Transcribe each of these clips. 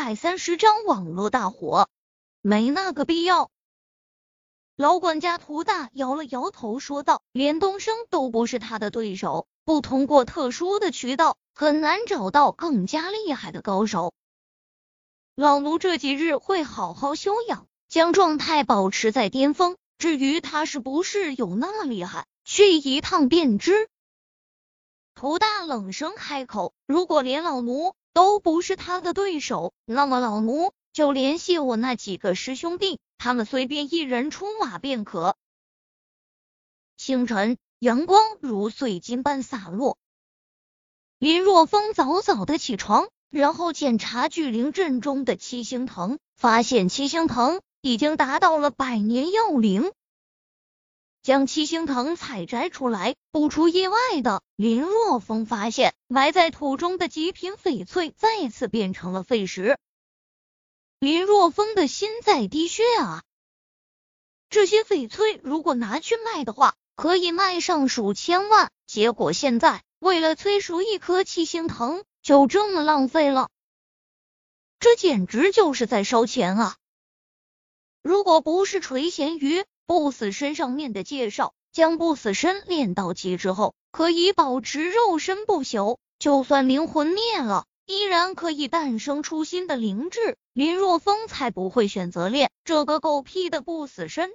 百三十张网络大火，没那个必要。老管家涂大摇了摇头，说道：“连东升都不是他的对手，不通过特殊的渠道，很难找到更加厉害的高手。老奴这几日会好好休养，将状态保持在巅峰。至于他是不是有那么厉害，去一趟便知。”涂大冷声开口：“如果连老奴都不是他的对手，那么老奴就联系我那几个师兄弟。”他们随便一人出马便可。清晨，阳光如碎金般洒落。林若风早早的起床，然后检查聚灵阵中的七星藤，发现七星藤已经达到了百年药龄。将七星藤采摘出来，不出意外的，林若风发现埋在土中的极品翡翠再次变成了废石。林若风的心在滴血啊！这些翡翠如果拿去卖的话，可以卖上数千万。结果现在为了催熟一颗七星藤，就这么浪费了，这简直就是在烧钱啊！如果不是垂涎于不死身上面的介绍，将不死身练到极致后，可以保持肉身不朽，就算灵魂灭了。依然可以诞生出新的灵智，林若风才不会选择练这个狗屁的不死身。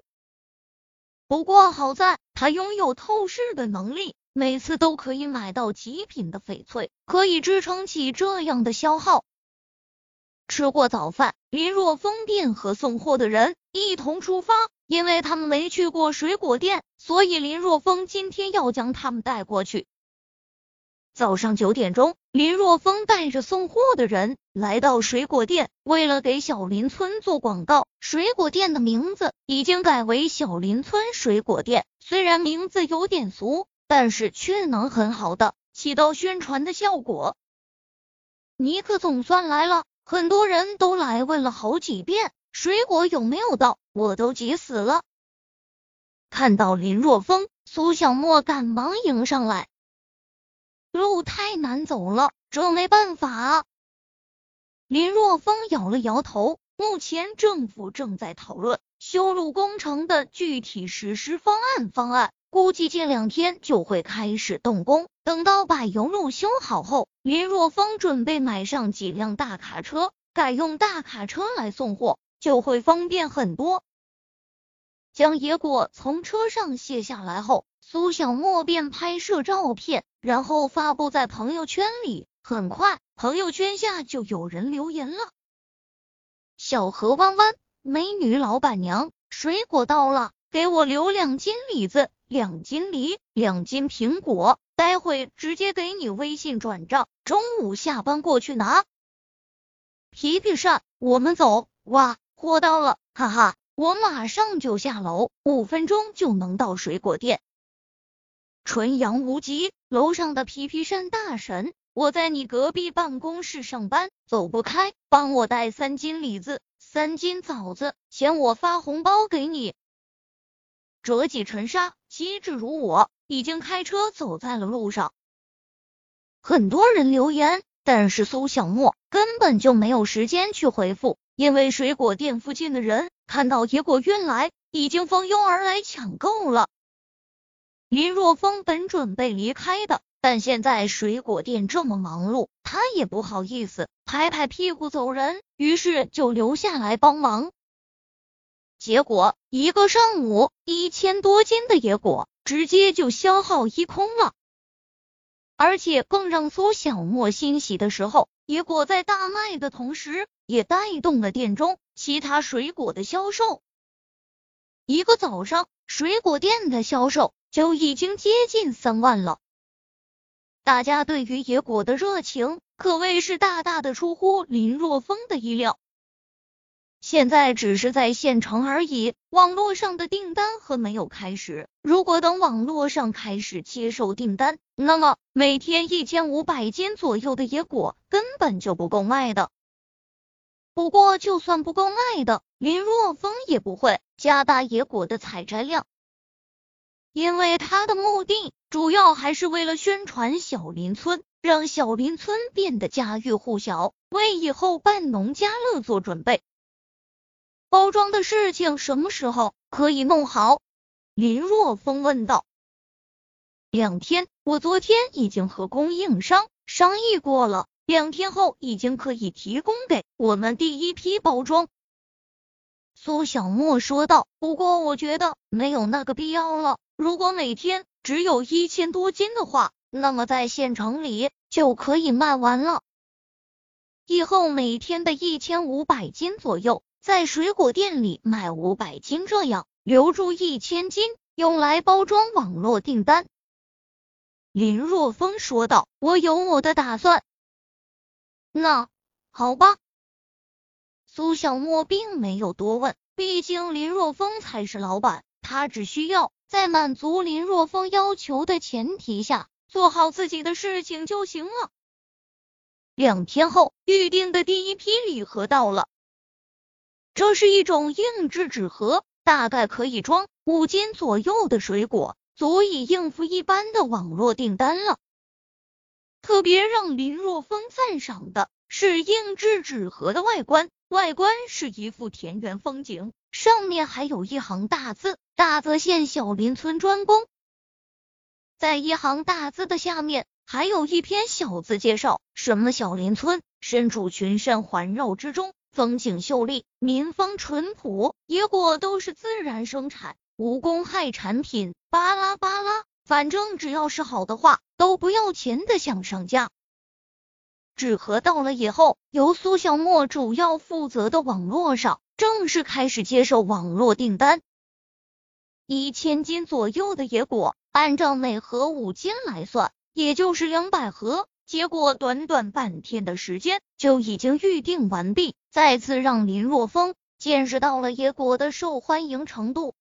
不过好在他拥有透视的能力，每次都可以买到极品的翡翠，可以支撑起这样的消耗。吃过早饭，林若风便和送货的人一同出发，因为他们没去过水果店，所以林若风今天要将他们带过去。早上九点钟，林若风带着送货的人来到水果店。为了给小林村做广告，水果店的名字已经改为小林村水果店。虽然名字有点俗，但是却能很好的起到宣传的效果。尼克总算来了，很多人都来问了好几遍，水果有没有到，我都急死了。看到林若风，苏小沫赶忙迎上来。路太难走了，这没办法。林若风摇了摇头，目前政府正在讨论修路工程的具体实施方案，方案估计这两天就会开始动工。等到柏油路修好后，林若风准备买上几辆大卡车，改用大卡车来送货，就会方便很多。将野果从车上卸下来后。苏小沫便拍摄照片，然后发布在朋友圈里。很快，朋友圈下就有人留言了：“小河弯弯，美女老板娘，水果到了，给我留两斤李子，两斤梨，两斤苹果，待会直接给你微信转账，中午下班过去拿。”皮皮善，我们走。哇，货到了，哈哈，我马上就下楼，五分钟就能到水果店。纯阳无极，楼上的皮皮山大神，我在你隔壁办公室上班，走不开，帮我带三斤李子，三斤枣子，钱我发红包给你。折戟沉沙，机智如我，已经开车走在了路上。很多人留言，但是苏小沫根本就没有时间去回复，因为水果店附近的人看到野果运来，已经蜂拥而来抢购了。林若风本准备离开的，但现在水果店这么忙碌，他也不好意思拍拍屁股走人，于是就留下来帮忙。结果一个上午，一千多斤的野果直接就消耗一空了。而且更让苏小沫欣喜的时候，野果在大卖的同时，也带动了店中其他水果的销售。一个早上，水果店的销售。就已经接近三万了。大家对于野果的热情可谓是大大的出乎林若风的意料。现在只是在县城而已，网络上的订单还没有开始。如果等网络上开始接受订单，那么每天一千五百斤左右的野果根本就不够卖的。不过，就算不够卖的，林若风也不会加大野果的采摘量。因为他的目的主要还是为了宣传小林村，让小林村变得家喻户晓，为以后办农家乐做准备。包装的事情什么时候可以弄好？林若风问道。两天，我昨天已经和供应商商议过了，两天后已经可以提供给我们第一批包装。苏小沫说道。不过我觉得没有那个必要了。如果每天只有一千多斤的话，那么在县城里就可以卖完了。以后每天的一千五百斤左右，在水果店里卖五百斤，这样留住一千斤，用来包装网络订单。林若风说道：“我有我的打算。”那好吧。苏小沫并没有多问，毕竟林若风才是老板，他只需要在满足林若风要求的前提下，做好自己的事情就行了。两天后，预定的第一批礼盒到了，这是一种硬质纸盒，大概可以装五斤左右的水果。足以应付一般的网络订单了。特别让林若风赞赏的是硬质纸盒的外观，外观是一幅田园风景，上面还有一行大字：“大泽县小林村专供。”在一行大字的下面，还有一篇小字介绍：什么小林村身处群山环绕之中，风景秀丽，民风淳朴，野果都是自然生产。无公害产品，巴拉巴拉，反正只要是好的话，都不要钱的想上架。纸盒到了以后，由苏小沫主要负责的网络上正式开始接受网络订单。一千斤左右的野果，按照每盒五斤来算，也就是两百盒。结果短短半天的时间就已经预定完毕，再次让林若风见识到了野果的受欢迎程度。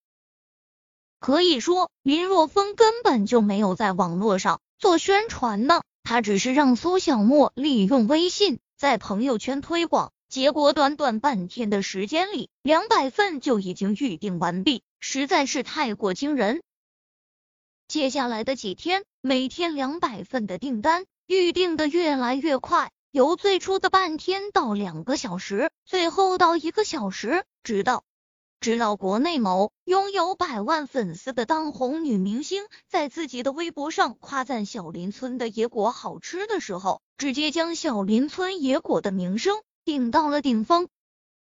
可以说，林若风根本就没有在网络上做宣传呢，他只是让苏小沫利用微信在朋友圈推广，结果短短半天的时间里，两百份就已经预定完毕，实在是太过惊人。接下来的几天，每天两百份的订单预定的越来越快，由最初的半天到两个小时，最后到一个小时，直到。直到国内某拥有百万粉丝的当红女明星在自己的微博上夸赞小林村的野果好吃的时候，直接将小林村野果的名声顶到了顶峰。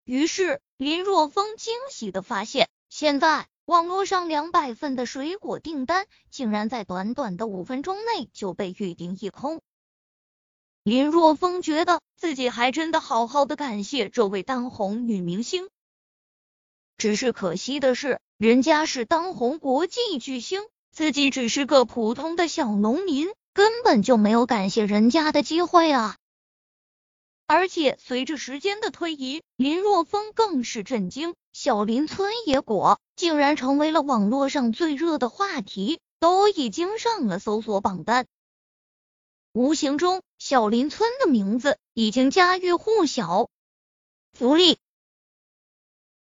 于是林若风惊喜的发现，现在网络上两百份的水果订单竟然在短短的五分钟内就被预定一空。林若风觉得自己还真的好好的感谢这位当红女明星。只是可惜的是，人家是当红国际巨星，自己只是个普通的小农民，根本就没有感谢人家的机会啊！而且随着时间的推移，林若风更是震惊，小林村野果竟然成为了网络上最热的话题，都已经上了搜索榜单。无形中，小林村的名字已经家喻户晓。福利。